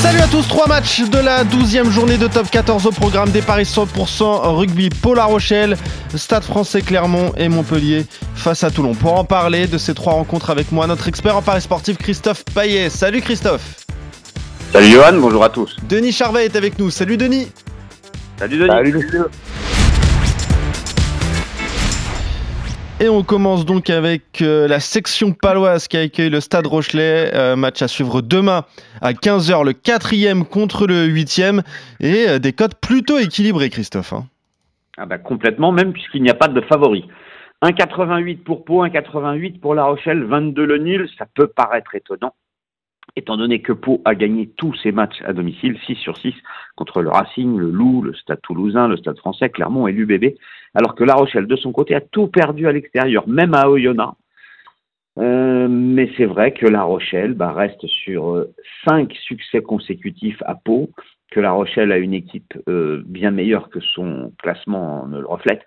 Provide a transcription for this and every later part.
Salut à tous, trois matchs de la 12e journée de top 14 au programme des paris 100% rugby Paul La Rochelle, Stade français Clermont et Montpellier face à Toulon. Pour en parler de ces trois rencontres avec moi, notre expert en paris sportif Christophe Paillet. Salut Christophe. Salut Johan, bonjour à tous. Denis Charvet est avec nous. Salut Denis. Salut Denis. Salut monsieur. Et on commence donc avec euh, la section paloise qui accueille le Stade Rochelet. Euh, match à suivre demain à 15h, le quatrième contre le huitième. Et euh, des cotes plutôt équilibrées, Christophe. hein. Ah bah complètement, même puisqu'il n'y a pas de favori. 1,88 pour Pau, 1,88 pour La Rochelle, 22 le nul, ça peut paraître étonnant, étant donné que Pau a gagné tous ses matchs à domicile, 6 sur 6, contre le Racing, le Loup, le Stade Toulousain, le Stade Français, Clermont et l'UBB, alors que La Rochelle, de son côté, a tout perdu à l'extérieur, même à Oyonnax. Euh, mais c'est vrai que La Rochelle bah, reste sur 5 succès consécutifs à Pau, que La Rochelle a une équipe euh, bien meilleure que son classement ne le reflète,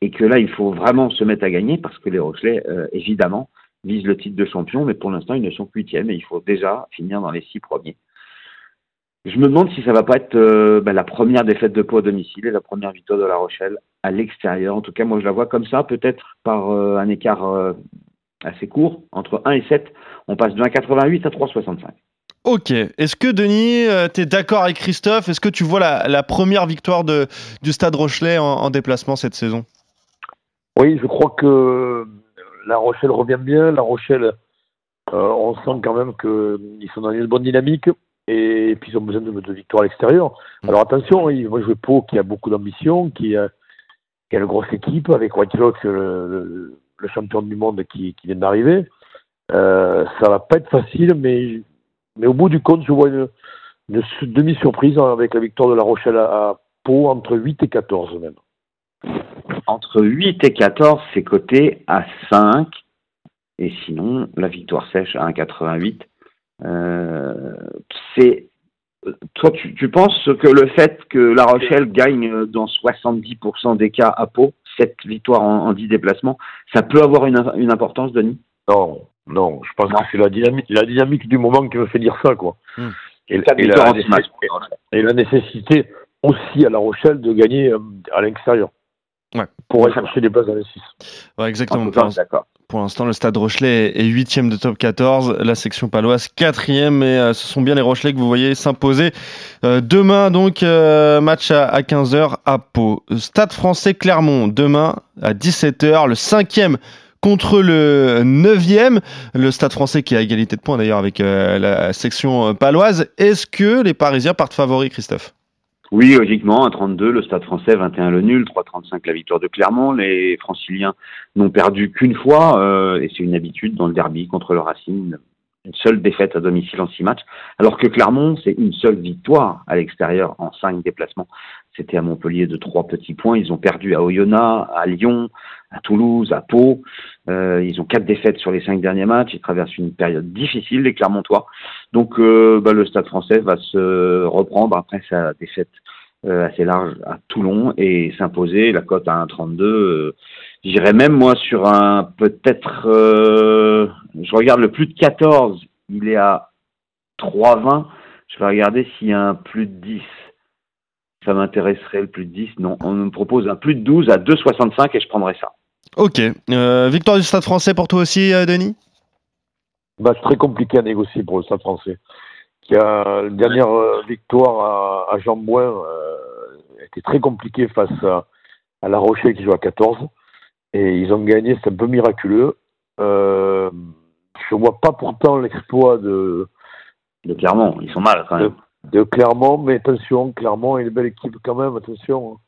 et que là, il faut vraiment se mettre à gagner parce que les Rochelais, euh, évidemment, visent le titre de champion, mais pour l'instant, ils ne sont que huitièmes et il faut déjà finir dans les six premiers. Je me demande si ça va pas être euh, bah, la première défaite de Pau à domicile et la première victoire de La Rochelle à l'extérieur. En tout cas, moi, je la vois comme ça, peut-être par euh, un écart euh, assez court, entre 1 et 7. On passe de 1,88 à 3,65. Ok. Est-ce que Denis, tu es d'accord avec Christophe? Est-ce que tu vois la, la première victoire de, du Stade Rochelet en, en déplacement cette saison? Oui, je crois que La Rochelle revient bien. La Rochelle, euh, on sent quand même qu'ils sont dans une bonne dynamique et puis ils ont besoin de, de victoires à l'extérieur. Alors attention, ils vont jouer Pau qui a beaucoup d'ambition, qui, a- une grosse équipe avec White Sox, le, champion du monde qui, vient d'arriver. Euh, ça va pas être facile, mais, au bout du compte, je vois une, une su- demi-surprise avec la victoire de La Rochelle à, à Pau entre 8 et 14 même. Entre 8 et 14, c'est coté à 5. Et sinon, la victoire sèche à 1,88. Euh, c'est. Toi, tu, tu penses que le fait que La Rochelle gagne dans 70% des cas à Pau, cette victoire en, en 10 déplacements, ça peut avoir une, une importance, Denis? Non, non, je pense Non. que c'est la dynamique, la dynamique du moment qui me fait dire ça, quoi. Hmm. Et, Quatre et victoires la, en 10 matchs. et la nécessité aussi à La Rochelle de gagner euh, à l'extérieur. Ouais. Pour aller chercher des places dans les 6. Ouais, exactement. Pour l'instant- le Stade Rochelet est huitième de top 14, la section paloise quatrième, et euh, ce sont bien les Rochelais que vous voyez s'imposer. Euh, demain, donc, euh, match à, à 15h à Pau. Stade français Clermont, demain à 17h, le cinquième contre le neuvième. Le Stade français qui a égalité de points d'ailleurs avec la section paloise. Est-ce que les Parisiens partent favoris, Christophe? Oui, logiquement, un 32, le Stade français, 21 le nul, 3,35 la victoire de Clermont. Les franciliens n'ont perdu qu'une fois, euh, et c'est une habitude dans le derby contre le Racing, une seule défaite à domicile en six matchs, alors que Clermont, c'est une seule victoire à l'extérieur en cinq déplacements. C'était à Montpellier de trois petits points. Ils ont perdu à Oyonnax, à Lyon, à Toulouse, à Pau. Euh, ils ont quatre défaites sur les cinq derniers matchs. Ils traversent une période difficile, les Clermontois. Donc, euh, bah, le Stade français va se reprendre après sa défaite euh, assez large à Toulon et s'imposer la cote à 1,32. Euh, J'irais même moi sur un peut-être, je regarde le plus de 14, il est à 3,20. Je vais regarder s'il y a un plus de 10. Ça m'intéresserait le plus de 10. Non, on me propose un plus de 12 à 2,65 et je prendrais ça. Ok. Euh, victoire du Stade français pour toi aussi, euh, Denis? Match très compliqué à négocier pour le Stade français. Qui a la dernière euh, victoire à, à Jean-Bouin euh, était très compliquée face à, à La Rochelle qui joue à 14. Et ils ont gagné, c'est un peu miraculeux. Euh, je vois pas pourtant l'exploit de, De Clermont, ils sont mal quand même. De Clermont, mais attention, Clermont est une belle équipe quand même, attention.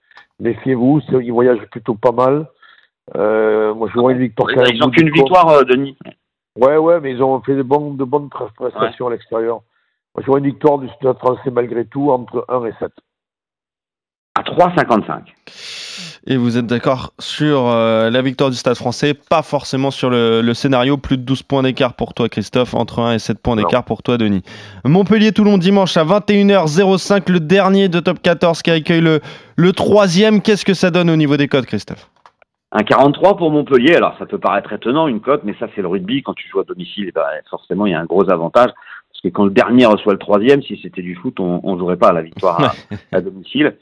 Méfiez-vous, c'est- ils voyagent plutôt pas mal. Euh, moi, je vois une victoire quand même. Ils n'ont qu'une victoire, euh, Denis. Ouais, ouais, mais ils ont fait de, bonnes pre- prestations à l'extérieur. Moi, je vois une victoire du Stade français malgré tout entre 1 et 7. À 3,55. Et vous êtes d'accord sur euh, la victoire du Stade français, pas forcément sur le, le scénario. Plus de 12 points d'écart pour toi, Christophe, entre 1 et 7 points d'écart pour toi, Denis. Montpellier-Toulon dimanche à 21h05, le dernier de top 14 qui accueille le, le troisième. Qu'est-ce que ça donne au niveau des codes, Christophe? Un 43 pour Montpellier, alors ça peut paraître étonnant une cote, mais ça c'est le rugby. Quand tu joues à domicile, eh ben, forcément il y a un gros avantage. Parce que quand le dernier reçoit le troisième, si c'était du foot, on ne jouerait pas à la victoire à, à domicile.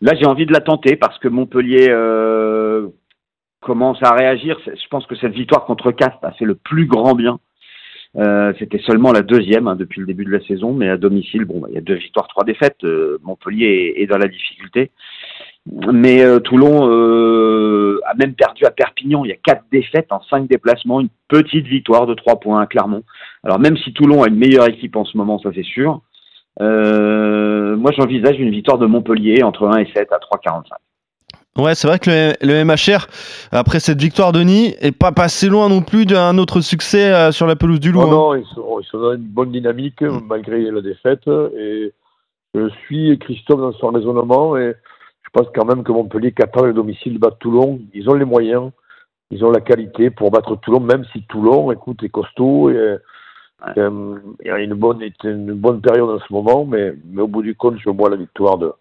Là, j'ai envie de la tenter parce que Montpellier euh, commence à réagir. Je pense que cette victoire contre Cast a fait le plus grand bien. Euh, C'était seulement la deuxième hein, depuis le début de la saison, mais à domicile, bon, bah, il y a deux victoires, trois défaites. Euh, Montpellier est, est, dans la difficulté. Mais Toulon a même Il y a quatre défaites en cinq déplacements, une petite victoire de trois points à Clermont. Alors même si Toulon a une meilleure équipe en ce moment, ça c'est sûr. Euh, moi j'envisage une victoire de Montpellier entre 1 et 7 à 3,45. Ouais, c'est vrai que le, le, MHR, après cette victoire de Nîmes, est pas passé loin non plus d'un autre succès euh, sur la pelouse du Loup. Non, non hein. ils, sont, ils, sont, dans une bonne dynamique mmh. malgré la défaite. Et je suis Christophe dans son raisonnement et je pense quand même que Montpellier est capable à domicile de battre Toulon. Ils ont les moyens, ils ont la qualité pour battre Toulon, même si Toulon, écoute, est costaud. Et, euh, il y a une bonne, une bonne période en ce moment, mais, mais au bout du compte, je vois la victoire de,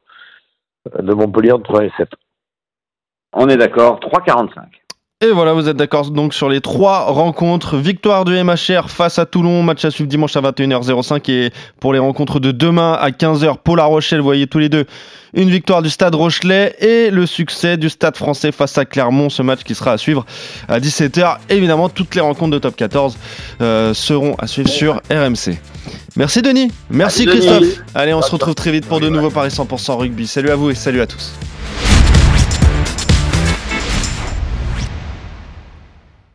de Montpellier entre 1 et 7. On est d'accord, 3,45. Et voilà, vous êtes d'accord donc sur les trois rencontres. Victoire du MHR face à Toulon, match à suivre dimanche à 21h05 et pour les rencontres de demain à 15h, Paul La Rochelle, vous voyez tous les deux une victoire du Stade Rochelet et le succès du Stade français face à Clermont, ce match qui sera à suivre à 17h. Évidemment, toutes les rencontres de top 14 euh, seront à suivre sur RMC. Merci Denis, merci Christophe. Denis. Allez, on se retrouve très vite pour de nouveaux Paris 100% rugby. Salut à vous et salut à tous.